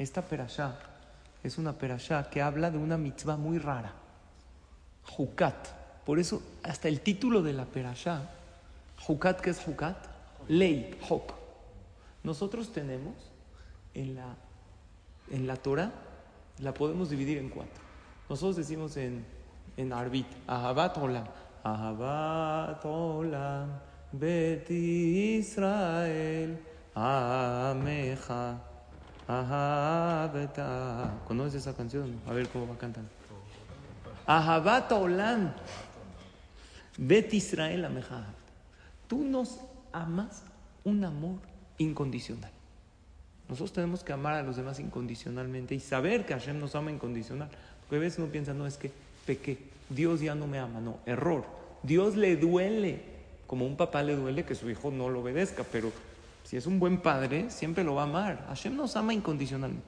Esta perashá es una perashá que habla de una mitzvah muy rara. Jukat. Por eso, hasta el título de la perashá, Jukat, ¿qué es Jukat? Ley, Hok. Nosotros tenemos en la, en la Torah, la podemos dividir en cuatro. Nosotros decimos en, en Arbit, Ahabat Olam. Ahabat Olam, Bet Israel, Ameja. Ahabeta. ¿Conoces esa canción? A ver cómo va cantando. Ahabat Olam. Bet Israel Ameja. Tú nos amas un amor incondicional. Nosotros tenemos que amar a los demás incondicionalmente y saber que Hashem nos ama incondicional. Porque a veces uno piensa, no, es que pequé, Dios ya no me ama. No, error. Dios le duele, como un papá le duele que su hijo no lo obedezca, pero si es un buen padre, siempre lo va a amar. Hashem nos ama incondicionalmente.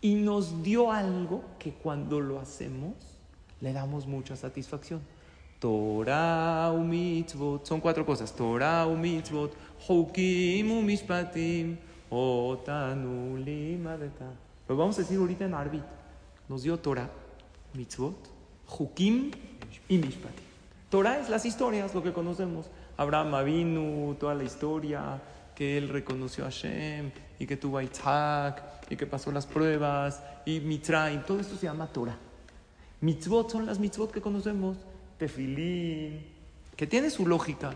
Y nos dio algo que cuando lo hacemos, le damos mucha satisfacción. Torah u mitzvot, son cuatro cosas. Torah u mitzvot, hukim u mishpatim, otanu limadeta. Lo vamos a decir ahorita en Arbit. Nos dio Torah, mitzvot, hukim y mishpatim. Torah es las historias, lo que conocemos. Abraham Avinu, toda la historia, que él reconoció a Hashem y que tuvo a Isaac y que pasó las pruebas y Mitzrayim, todo esto se llama Torah. Mitzvot son las mitzvot que conocemos, tefilín, que tiene su lógica,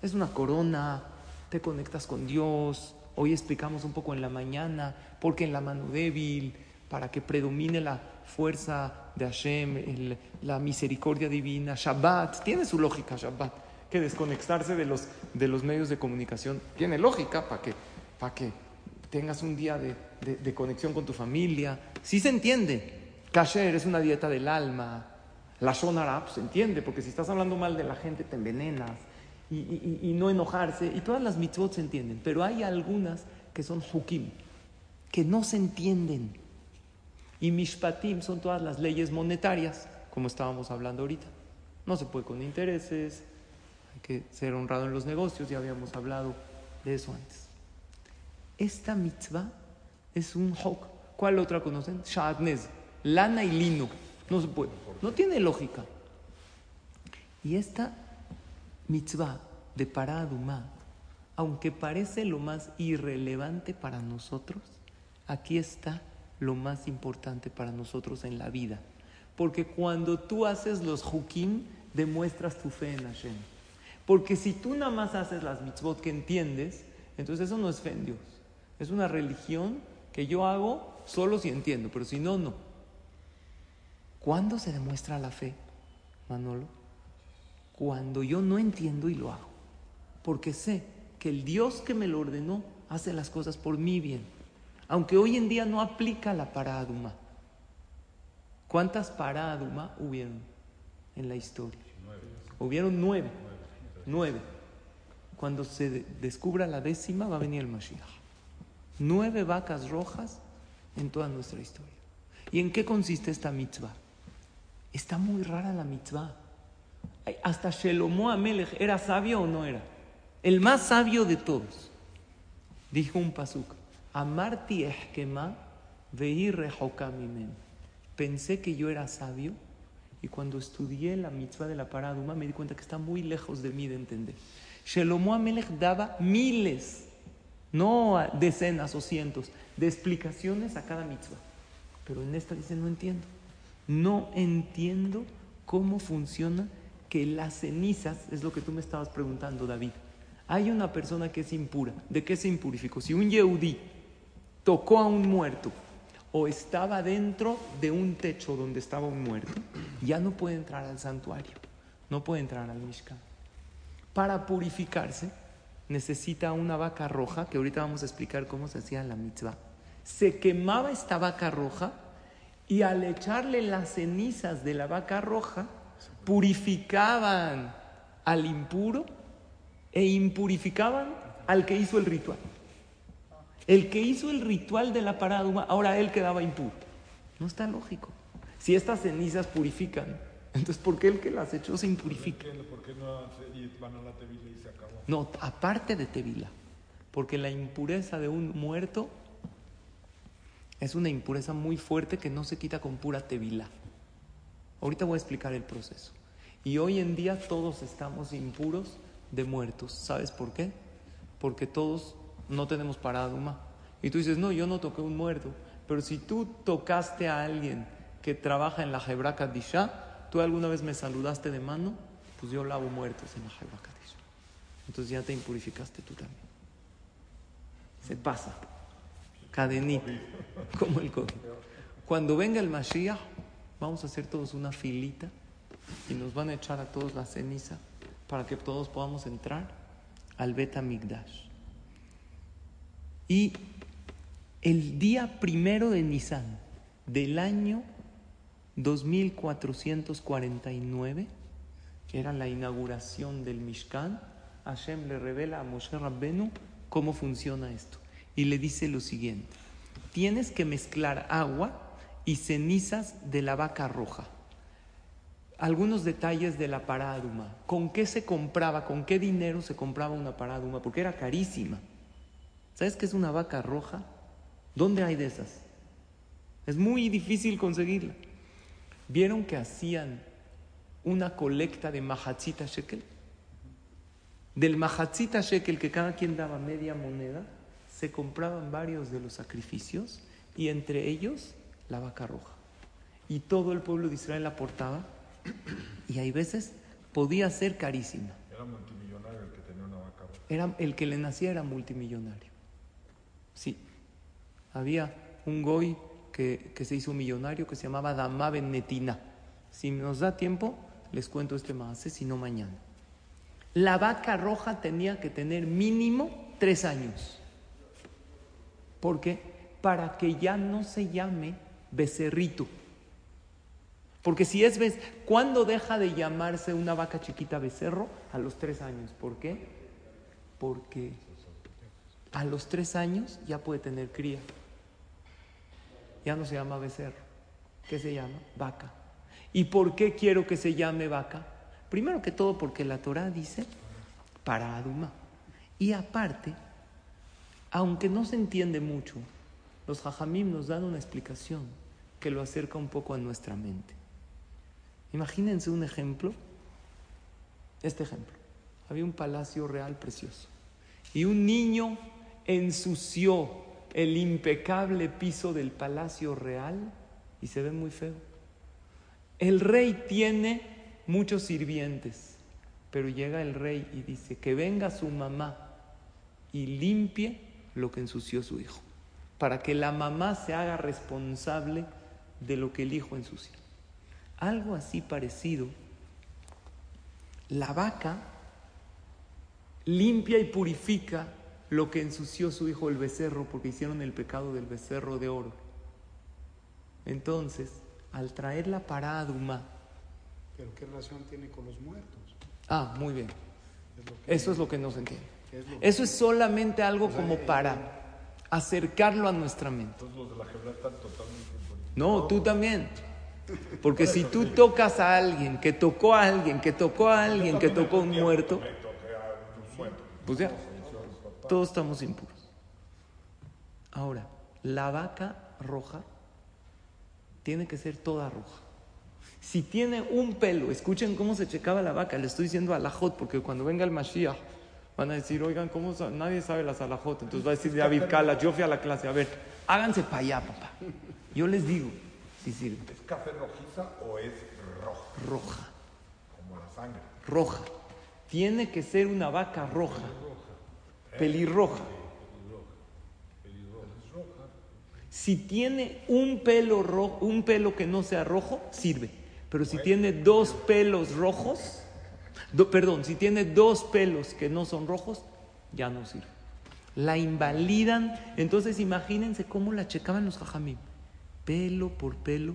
es una corona, te conectas con Dios, hoy explicamos un poco en la mañana, porque en la mano débil, para que predomine la fuerza de Hashem, la misericordia divina, Shabbat, tiene su lógica Shabbat que desconectarse de los, de los medios de comunicación tiene lógica para que, para que tengas un día de, de- conexión con tu familia. Sí se entiende. Kasher es una dieta del alma. La Shonara se entiende, porque si estás hablando mal de la gente te envenenas. Y, y- y- no enojarse. Y todas las mitzvot se entienden. Pero hay algunas que son hukim, que no se entienden. Y mishpatim son todas las leyes monetarias, como estábamos hablando ahorita. No se puede con intereses, que ser honrado en los negocios, ya habíamos hablado de eso antes. Esta mitzvah es un hok. ¿Cuál otra conocen? Shadnez, lana y lino. No se puede. No tiene lógica. Y esta mitzvah de paradumá, aunque parece lo más irrelevante para nosotros, aquí está lo más importante para nosotros en la vida. Porque cuando tú haces los hukim, demuestras tu fe en Hashem. Porque si tú nada más haces las mitzvot que entiendes, entonces eso no es fe en Dios. Es una religión que yo hago solo si entiendo, pero si no, no. ¿Cuándo se demuestra la fe, Manolo? Cuando yo no entiendo y lo hago. Porque sé que el Dios que me lo ordenó hace las cosas por mi bien. Aunque hoy en día no aplica la paraduma. ¿Cuántas paraduma hubieron en la historia? Hubieron nueve. Nueve. Cuando se de- descubra la décima va a venir el Mashiach. Nueve vacas rojas en toda nuestra historia. ¿Y en qué consiste esta mitzvah? Está muy rara la mitzvah. Hasta Shelomo Amelech, ¿era sabio o no era? El más sabio de todos. Dijo un pasuk, Amarti rehoka mimen. Pensé que yo era sabio y cuando estudié la mitzvah de la paraduma me di cuenta que está muy lejos de mí de entender. Shelomo Amelech daba miles, no decenas o cientos, de explicaciones a cada mitzvah. Pero en esta dice, no entiendo. No entiendo cómo funciona que las cenizas, es lo que tú me estabas preguntando, David. Hay una persona que es impura. ¿De qué se impurificó? Si un yehudí tocó a un muerto o estaba dentro de un techo donde estaba un muerto, ya no puede entrar al santuario, no puede entrar al Mishkan. Para purificarse necesita una vaca roja, que ahorita vamos a explicar cómo se hacía la mitzvah, Se quemaba esta vaca roja y al echarle las cenizas de la vaca roja, purificaban al impuro e impurificaban al que hizo el ritual. El que hizo el ritual de la paraduma, ahora él quedaba impuro. No está lógico. Si estas cenizas purifican, entonces ¿por qué el que las echó se impurifica? ¿Por qué no van a la tevila y se acabó? No, aparte de tevila. Porque la impureza de un muerto es una impureza muy fuerte que no se quita con pura tevila. Ahorita voy a explicar el proceso. Y hoy en día todos estamos impuros de muertos. ¿Sabes por qué? Porque todos no tenemos paraduma. Y tú dices, no, yo no toqué un muerto. Pero si tú tocaste a alguien que trabaja en la Hebra Kadisha, tú alguna vez me saludaste de mano, pues yo lavo muertos en la Hebra Kadisha. Entonces ya te impurificaste tú también. Se pasa. Cadenita. Como el COVID. Cuando venga el Mashiach, vamos a hacer todos una filita y nos van a echar a todos la ceniza para que todos podamos entrar al Bet Migdash. Y el día primero de Nisan del año 2449, que era la inauguración del Mishkan, Hashem le revela a Moshe Rabbenu cómo funciona esto. Y le dice lo siguiente, tienes que mezclar agua y cenizas de la vaca roja. Algunos detalles de la paraduma. ¿Con qué se compraba? ¿Con qué dinero se compraba una paraduma? Porque era carísima. ¿Sabes qué es una vaca roja? ¿Dónde hay de esas? Es muy difícil conseguirla. ¿Vieron que hacían una colecta de mahatzita shekel? Del mahatzita shekel, que cada quien daba media moneda, se compraban varios de los sacrificios y entre ellos la vaca roja. Y todo el pueblo de Israel aportaba y hay veces podía ser carísima. Era multimillonario el que tenía una vaca roja. Era, el que le nacía era multimillonario. Sí. Había un goy que, se hizo millonario que se llamaba Dama Benetina. Si nos da tiempo, les cuento este más, si no mañana. La vaca roja tenía que tener mínimo tres años. ¿Por qué? Para que ya no se llame becerrito. Porque si es, ¿ves? ¿cuándo deja de llamarse una vaca chiquita becerro? A los tres años. ¿Por qué? Porque a los tres años ya puede tener cría. Ya no se llama becerro. ¿Qué se llama? Vaca. ¿Y por qué quiero que se llame vaca? Primero que todo porque la Torah dice para Aduma. Y aparte, aunque no se entiende mucho, los jajamim nos dan una explicación que lo acerca un poco a nuestra mente. Imagínense un ejemplo, este ejemplo. Había un palacio real precioso y un niño ensució el impecable piso del palacio real y se ve muy feo. El rey tiene muchos sirvientes, pero llega el rey y dice que venga su mamá y limpie lo que ensució su hijo, para que la mamá se haga responsable de lo que el hijo ensució. Algo así parecido, la vaca limpia y purifica lo que ensució su hijo el becerro, porque hicieron el pecado del becerro de oro. Entonces, al traer la paraduma. ¿Pero qué relación tiene con los muertos? Ah, muy bien. Eso es lo que no se entiende. Eso es solamente algo como para acercarlo a nuestra mente. No, tú también. Porque si tú tocas a alguien, que tocó a alguien, que tocó a alguien, que tocó a un muerto, pues ya, todos estamos impuros. Ahora, la vaca roja tiene que ser toda roja. Si tiene un pelo, escuchen cómo se checaba la vaca, le estoy diciendo alajot, porque cuando venga el Mashiach van a decir, oigan, ¿cómo nadie sabe las alajot? Entonces va a decir David Cala, yo fui a la clase, a ver, háganse para allá, papá. Yo les digo, si sirve. ¿Es café rojiza o es roja? Roja. Como la sangre. Roja. Tiene que ser una vaca roja pelirroja. Si tiene un pelo rojo, un pelo que no sea rojo, sirve. Pero si tiene dos pelos rojos, perdón, si tiene dos pelos que no son rojos, ya no sirve. La invalidan. Entonces imagínense cómo la checaban los jajamim. Pelo por pelo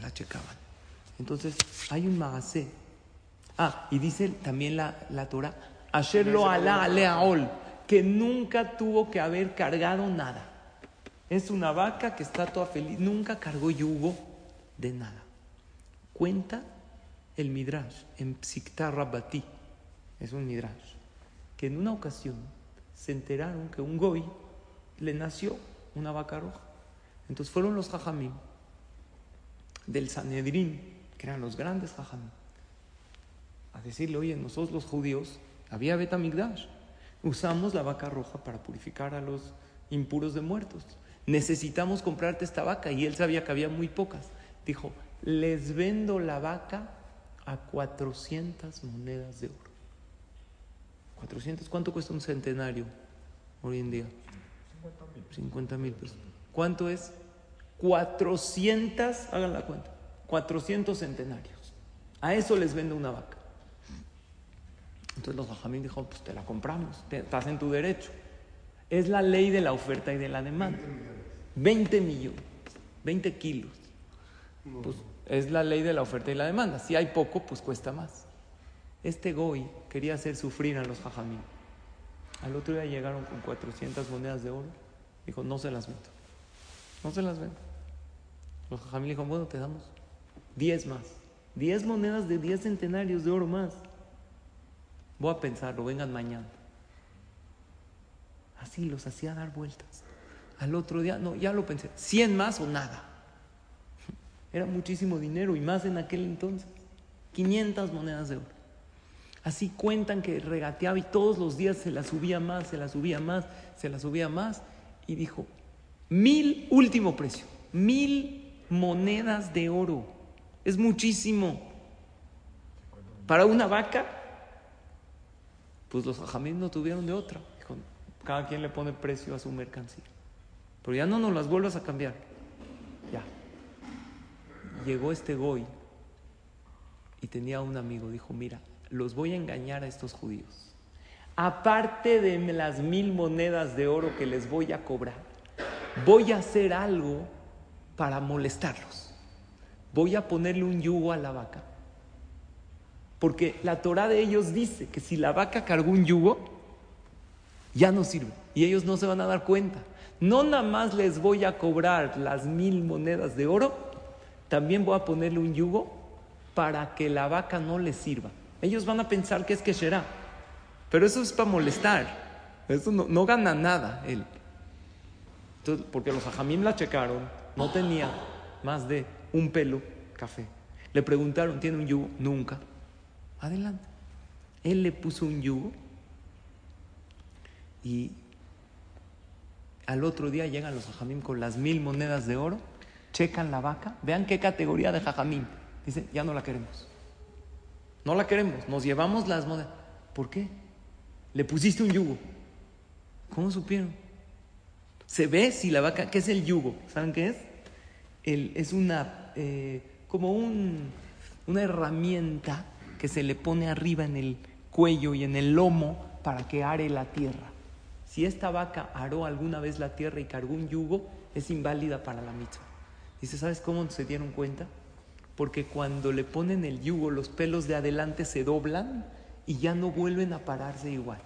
la checaban. Entonces hay un magacé. Ah, y dice también la, la Torah, Asher lo alá aleaol, que nunca tuvo que haber cargado nada. Es una vaca que está toda feliz, nunca cargó yugo de nada. Cuenta el Midrash en Psikta Rabbati, es un Midrash, que en una ocasión se enteraron que un goy le nació una vaca roja. Entonces fueron los jajamim del Sanedrín, que eran los grandes jajamim, a decirle, oye, nosotros los judíos, había Betamigdash, usamos la vaca roja para purificar a los impuros de muertos. Necesitamos comprarte esta vaca. Y él sabía que había muy pocas. Dijo, les vendo la vaca a 400 monedas de oro. 400, ¿cuánto cuesta un centenario hoy en día? 50 mil pesos. ¿Cuánto es? 400, hagan la cuenta, 400 centenarios. A eso les vendo una vaca. Entonces los bajamín dijo, pues te la compramos, te, estás en tu derecho. Es la ley de la oferta y de la demanda. 20 millones, 20 kilos. Pues es la ley de la oferta y la demanda. Si hay poco, pues cuesta más. Este Goy quería hacer sufrir a los jajamín. Al otro día llegaron con 400 monedas de oro. Dijo, no se las vendo. No se las vendo. Los jajamín dijo, bueno, te damos 10 más. 10 monedas de 10 centenarios de oro más. Voy a pensarlo, vengan mañana. Así los hacía dar vueltas. Al otro día, no, ya lo pensé, 100 más o nada. Era muchísimo dinero y más en aquel entonces. 500 monedas de oro. Así cuentan que regateaba y todos los días se la subía más, se la subía más, se la subía más. Y dijo, mil, último precio, mil monedas de oro. Es muchísimo. Para una vaca, pues los jajamín no tuvieron de otra. Dijo, cada quien le pone precio a su mercancía. Pero ya no nos las vuelvas a cambiar. Ya. Llegó este Goy y tenía un amigo. Dijo, mira, los voy a engañar a estos judíos. Aparte de las mil monedas de oro que les voy a cobrar, voy a hacer algo para molestarlos. Voy a ponerle un yugo a la vaca. Porque la Torah de ellos dice que si la vaca cargó un yugo, ya no sirve. Y ellos no se van a dar cuenta. No nada más les voy a cobrar las mil monedas de oro, también voy a ponerle un yugo para que la vaca no les sirva. Ellos van a pensar que es que será. Pero eso es para molestar. Eso no, gana nada él. Porque los ajamim la checaron, no tenía más de un pelo café. Le preguntaron, ¿tiene un yugo? Nunca. Adelante. Él le puso un yugo y al otro día llegan los jajamim con las mil monedas de oro, checan la vaca, vean qué categoría de jajamim. Dicen, ya no la queremos. No la queremos, nos llevamos las monedas. ¿Por qué? Le pusiste un yugo. ¿Cómo supieron? Se ve si la vaca, ¿qué es el yugo? ¿Saben qué es? El, es una, eh, como un, una herramienta que se le pone arriba en el cuello y en el lomo para que are la tierra. Si esta vaca aró alguna vez la tierra y cargó un yugo, es inválida para la mitzvah. Dice, ¿sabes cómo se dieron cuenta? Porque cuando le ponen el yugo, los pelos de adelante se doblan y ya no vuelven a pararse igual.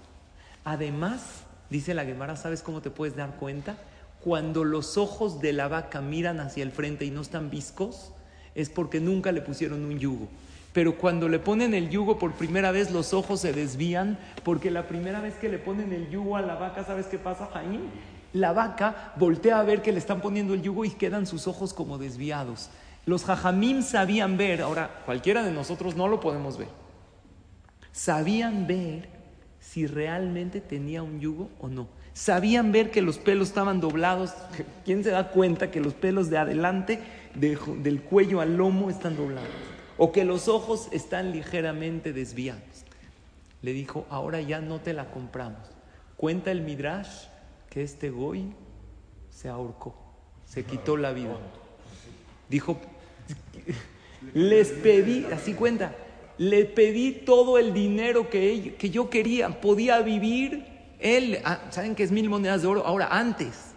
Además, dice la Gemara, ¿sabes cómo te puedes dar cuenta? Cuando los ojos de la vaca miran hacia el frente y no están viscos, es porque nunca le pusieron un yugo. Pero cuando le ponen el yugo por primera vez, los ojos se desvían, porque la primera vez que le ponen el yugo a la vaca, ¿sabes qué pasa, Jaime? La vaca voltea a ver que le están poniendo el yugo y quedan sus ojos como desviados. Los jajamim sabían ver, ahora cualquiera de nosotros no lo podemos ver, sabían ver si realmente tenía un yugo o no. Sabían ver que los pelos estaban doblados. ¿Quién se da cuenta que los pelos de adelante, de- del cuello al lomo, están doblados? O que los ojos están ligeramente desviados. Le dijo, ahora ya no te la compramos. Cuenta el Midrash que este Goy se ahorcó, se quitó la vida. Dijo, les pedí, así cuenta, le pedí todo el dinero que, que yo quería, podía vivir él, ah, ¿saben qué es mil monedas de oro? Ahora, antes,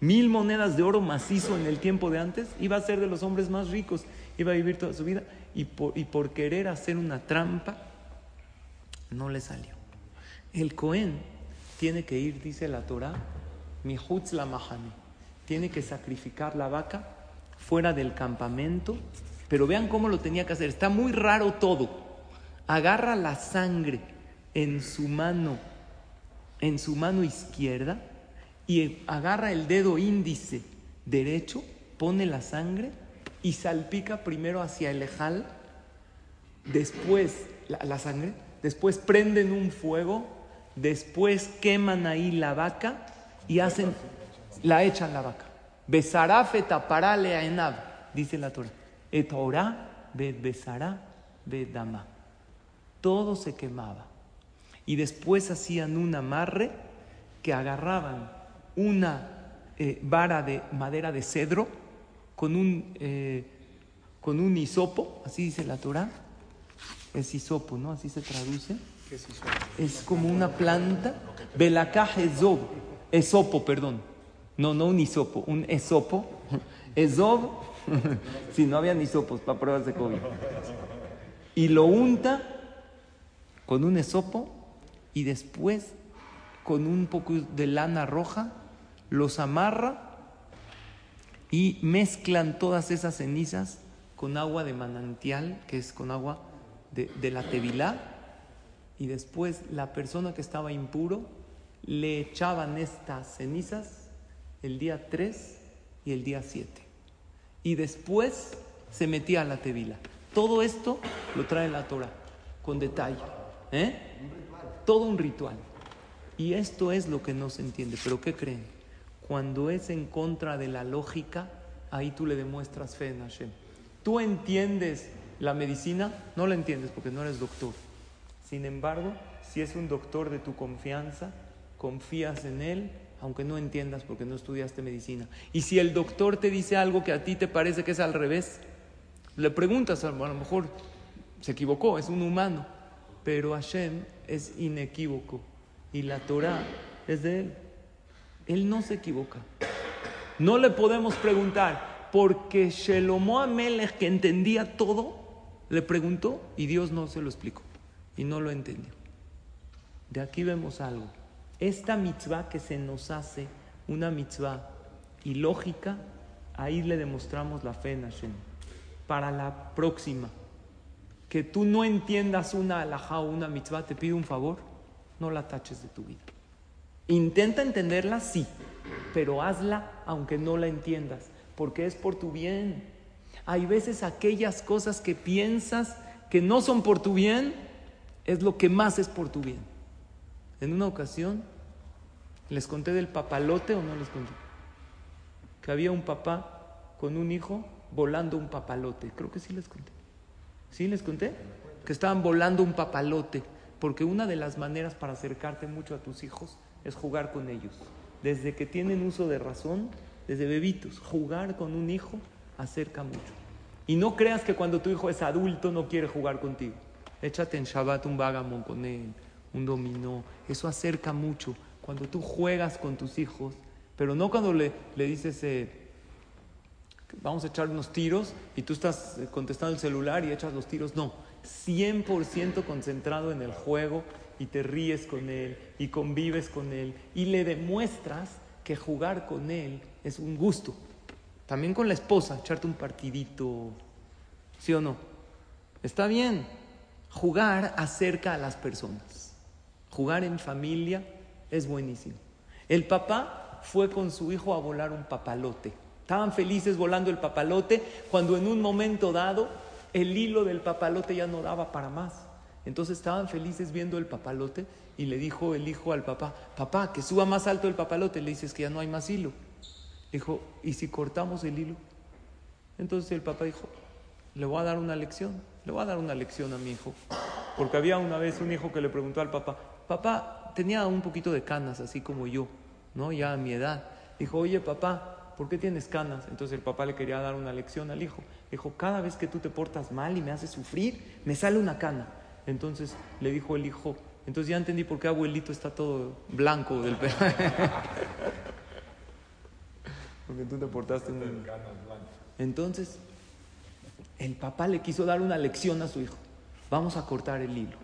mil monedas de oro macizo en el tiempo de antes, iba a ser de los hombres más ricos, iba a vivir toda su vida y por, querer hacer una trampa, no le salió. El Cohen tiene que ir, dice la Torah, mi la mahane, tiene que sacrificar la vaca fuera del campamento, pero vean cómo lo tenía que hacer, está muy raro todo. Agarra la sangre en su mano, en su mano izquierda, y agarra el dedo índice derecho, pone la sangre y salpica primero hacia el ejal, después la, sangre, después prenden un fuego, después queman ahí la vaca y hacen, la echan la vaca. Besará taparale a enab, dice la Torah. Et bet besará bet dama. Todo se quemaba. Y después hacían un amarre que agarraban una eh, vara de madera de cedro con un, eh, con un hisopo, así dice la Torah. Es hisopo, ¿no? Así se traduce. Es como una planta. Belakaj ezob. Esopo, perdón. No, no un hisopo, un esopo. Ezob, si no había hisopos para pruebas de COVID. Y lo unta con un esopo y después con un poco de lana roja los amarra y mezclan todas esas cenizas con agua de manantial, que es con agua de, la tevilá, y después la persona que estaba impuro le echaban estas cenizas el día 3 y el día 7. Y después se metía a la tevilá. Todo esto lo trae la Torah, con detalle. ¿eh? Todo un ritual. Y esto es lo que no se entiende. ¿Pero qué creen? Cuando es en contra de la lógica, ahí tú le demuestras fe en Hashem. Tú entiendes la medicina, no la entiendes porque no eres doctor. Sin embargo, si es un doctor de tu confianza, confías en él, aunque no entiendas porque no estudiaste medicina. Y si el doctor te dice algo que a ti te parece que es al revés, le preguntas, a lo mejor se equivocó, es un humano, pero Hashem es inequívoco y la Torah es de él. Él no se equivoca. No le podemos preguntar, porque Shelomo Amelech, que entendía todo, le preguntó y Dios no se lo explicó y no lo entendió. De aquí vemos algo. Esta mitzvah que se nos hace, una mitzvah ilógica, ahí le demostramos la fe en Hashem. Para la próxima, que tú no entiendas una alajá o una mitzvah, te pido un favor, no la taches de tu vida. Intenta entenderla, sí, pero hazla aunque no la entiendas, porque es por tu bien. Hay veces aquellas cosas que piensas que no son por tu bien, es lo que más es por tu bien. En una ocasión, les conté del papalote o no les conté, que había un papá con un hijo volando un papalote, creo que sí les conté. ¿Sí les conté? Que estaban volando un papalote, porque una de las maneras para acercarte mucho a tus hijos es jugar con ellos. Desde que tienen uso de razón, desde bebitos, jugar con un hijo acerca mucho. Y no creas que cuando tu hijo es adulto no quiere jugar contigo. Échate en Shabbat un vagamon con él, un dominó. Eso acerca mucho. Cuando tú juegas con tus hijos, pero no cuando le, le dices, eh, vamos a echar unos tiros y tú estás eh, contestando el celular y echas los tiros. No, 100% concentrado en el juego y te ríes con él y convives con él y le demuestras que jugar con él es un gusto. También con la esposa, echarte un partidito, ¿sí o no? Está bien. Jugar acerca a las personas. Jugar en familia es buenísimo. El papá fue con su hijo a volar un papalote. Estaban felices volando el papalote cuando en un momento dado el hilo del papalote ya no daba para más. Entonces estaban felices viendo el papalote y le dijo el hijo al papá, papá, que suba más alto el papalote. Le dices que ya no hay más hilo. Dijo, ¿y si cortamos el hilo? Entonces el papá dijo, le voy a dar una lección, le voy a dar una lección a mi hijo. Porque había una vez un hijo que le preguntó al papá, papá, tenía un poquito de canas, así como yo, ¿no? Ya a mi edad. Dijo, oye papá, ¿por qué tienes canas? Entonces el papá le quería dar una lección al hijo. Dijo, cada vez que tú te portas mal y me haces sufrir, me sale una cana. Entonces le dijo el hijo, Entonces ya entendí por qué abuelito está todo blanco del pelo. Porque tú te portaste muy bien. Entonces, el papá le quiso dar una lección a su hijo. Vamos a cortar el hilo.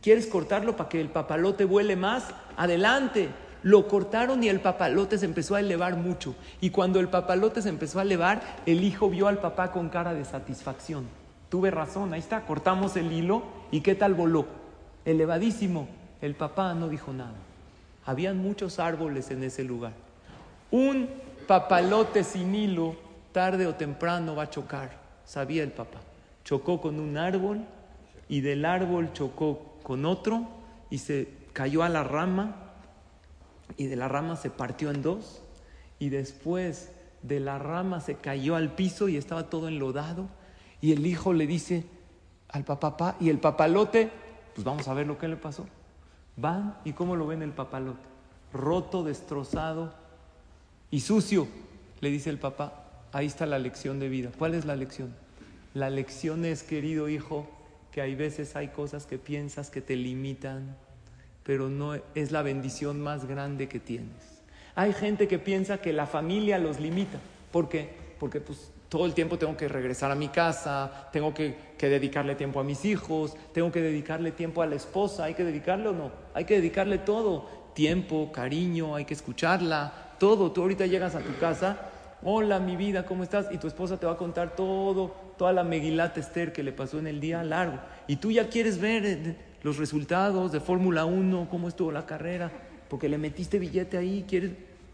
¿Quieres cortarlo para que el papalote vuele más? Adelante. Lo cortaron y el papalote se empezó a elevar mucho. Y cuando el papalote se empezó a elevar, el hijo vio al papá con cara de satisfacción. Tuve razón, ahí está, cortamos el hilo y ¿qué tal voló? Elevadísimo. El papá no dijo nada. Habían muchos árboles en ese lugar. Un papalote sin hilo, tarde o temprano va a chocar, sabía el papá. Chocó con un árbol y del árbol chocó con otro y se cayó a la rama y de la rama se partió en dos y después de la rama se cayó al piso y estaba todo enlodado y el hijo le dice al papá, y el papalote, pues vamos a ver lo que le pasó. Van y cómo lo ven el papalote, roto, destrozado y sucio, le dice el papá, ahí está la lección de vida. ¿Cuál es la lección? La lección es, querido hijo, que hay veces hay cosas que piensas que te limitan, pero no es la bendición más grande que tienes. Hay gente que piensa que la familia los limita. ¿Por qué? Porque pues todo el tiempo tengo que regresar a mi casa, tengo que, que, dedicarle tiempo a mis hijos, tengo que dedicarle tiempo a la esposa, ¿hay que dedicarle o no? Hay que dedicarle todo, tiempo, cariño, hay que escucharla, todo. Tú ahorita llegas a tu casa, hola mi vida, ¿cómo estás? Y tu esposa te va a contar todo, toda la Megilat Esther que le pasó en el día largo. Y tú ya quieres ver eh, los resultados de Fórmula 1, cómo estuvo la carrera, porque le metiste billete ahí, quieres...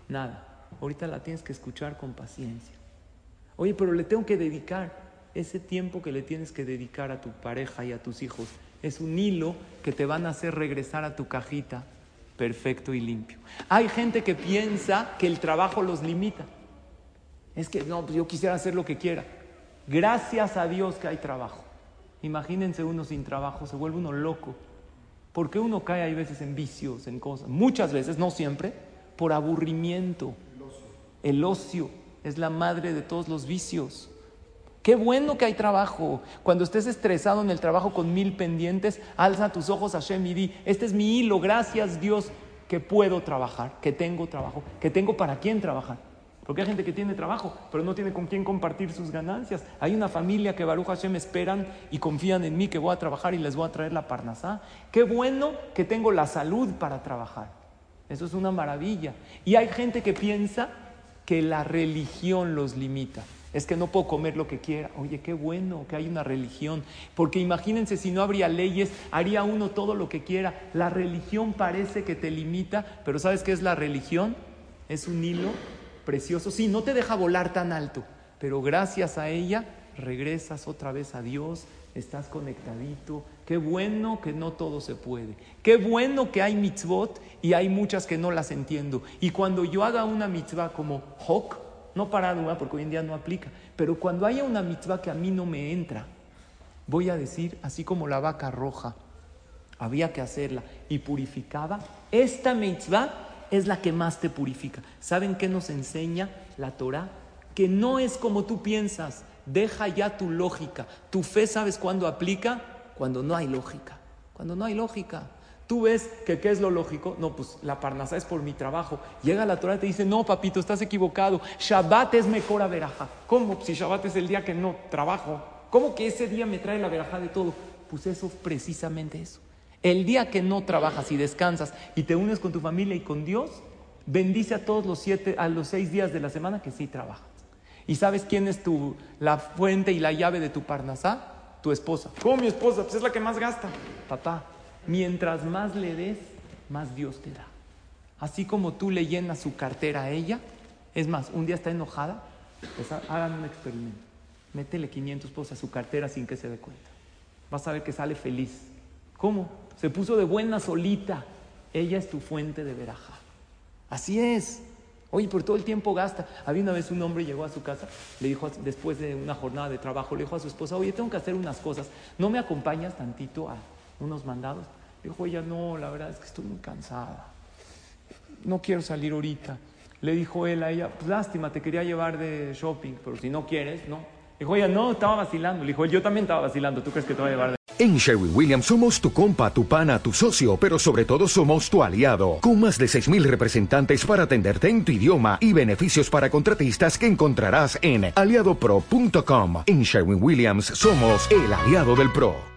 Nada, ahorita la tienes que escuchar con paciencia. Oye, pero le tengo que dedicar ese tiempo que le tienes que dedicar a tu pareja y a tus hijos. Es un hilo que te van a hacer regresar a tu cajita perfecto y limpio. Hay gente que piensa que el trabajo los limita. Es que no, pues yo quisiera hacer lo que quiera. Gracias a Dios que hay trabajo. Imagínense uno sin trabajo, se vuelve uno loco. Porque uno cae hay veces en vicios, en cosas. Muchas veces, no siempre, por aburrimiento. El ocio es la madre de todos los vicios. Qué bueno que hay trabajo. Cuando estés estresado en el trabajo con mil pendientes, alza tus ojos a Shem y di, este es mi hilo, gracias Dios que puedo trabajar, que tengo trabajo, que tengo para quién trabajar. Porque hay gente que tiene trabajo, pero no tiene con quién compartir sus ganancias. Hay una familia que Baruch Hashem esperan y confían en mí que voy a trabajar y les voy a traer la parnasá. Qué bueno que tengo la salud para trabajar. Eso es una maravilla. Y hay gente que piensa que la religión los limita. Es que no puedo comer lo que quiera. Oye, qué bueno que hay una religión. Porque imagínense si no habría leyes, haría uno todo lo que quiera. La religión parece que te limita, pero ¿sabes qué es la religión? Es un hilo precioso. Sí, no te deja volar tan alto, pero gracias a ella regresas otra vez a Dios, estás conectadito. Qué bueno que no todo se puede. Qué bueno que hay mitzvot y hay muchas que no las entiendo. Y cuando yo haga una mitzvah como Hok, no para nada porque hoy en día no aplica, pero cuando haya una mitzvah que a mí no me entra, voy a decir, así como la vaca roja, había que hacerla y purificaba, esta mitzvah es la que más te purifica. ¿Saben qué nos enseña la Torah? Que no es como tú piensas. Deja ya tu lógica. Tu fe, ¿sabes cuándo aplica? Cuando no hay lógica. Cuando no hay lógica. Tú ves que qué es lo lógico. No, pues la parnasa es por mi trabajo. Llega la Torah y te dice, no, papito, estás equivocado. Shabbat es mejor veraja. ¿Cómo? Si Shabbat es el día que no trabajo. ¿Cómo que ese día me trae la veraja de todo? Pues eso, precisamente eso. El día que no trabajas y descansas y te unes con tu familia y con Dios, bendice a todos los siete, a los seis días de la semana que sí trabajas. ¿Y sabes quién es tu, la fuente y la llave de tu parnasá? Tu esposa. ¿Cómo mi esposa? Pues es la que más gasta. Papá, mientras más le des, más Dios te da. Así como tú le llenas su cartera a ella, es más, un día está enojada, pues hagan un experimento. Métele 500 pesos a su cartera sin que se dé cuenta. Vas a ver que sale feliz. ¿Cómo? Se puso de buena solita. Ella es tu fuente de veraja. Así es. Oye, por todo el tiempo gasta. Había una vez un hombre llegó a su casa, le dijo después de una jornada de trabajo, le dijo a su esposa, oye, tengo que hacer unas cosas. ¿No me acompañas tantito a unos mandados? Le dijo ella, no, la verdad es que estoy muy cansada. No quiero salir ahorita. Le dijo él a ella, pues lástima, te quería llevar de shopping, pero si no quieres, no. Dijo, ella, no, estaba vacilando. Le dijo, yo también estaba vacilando. ¿Tú crees que te va a llevar de En Sherwin Williams somos tu compa, tu pana, tu socio, pero sobre todo somos tu aliado, con más de 6.000 representantes para atenderte en tu idioma y beneficios para contratistas que encontrarás en aliadopro.com. En Sherwin Williams somos el aliado del PRO.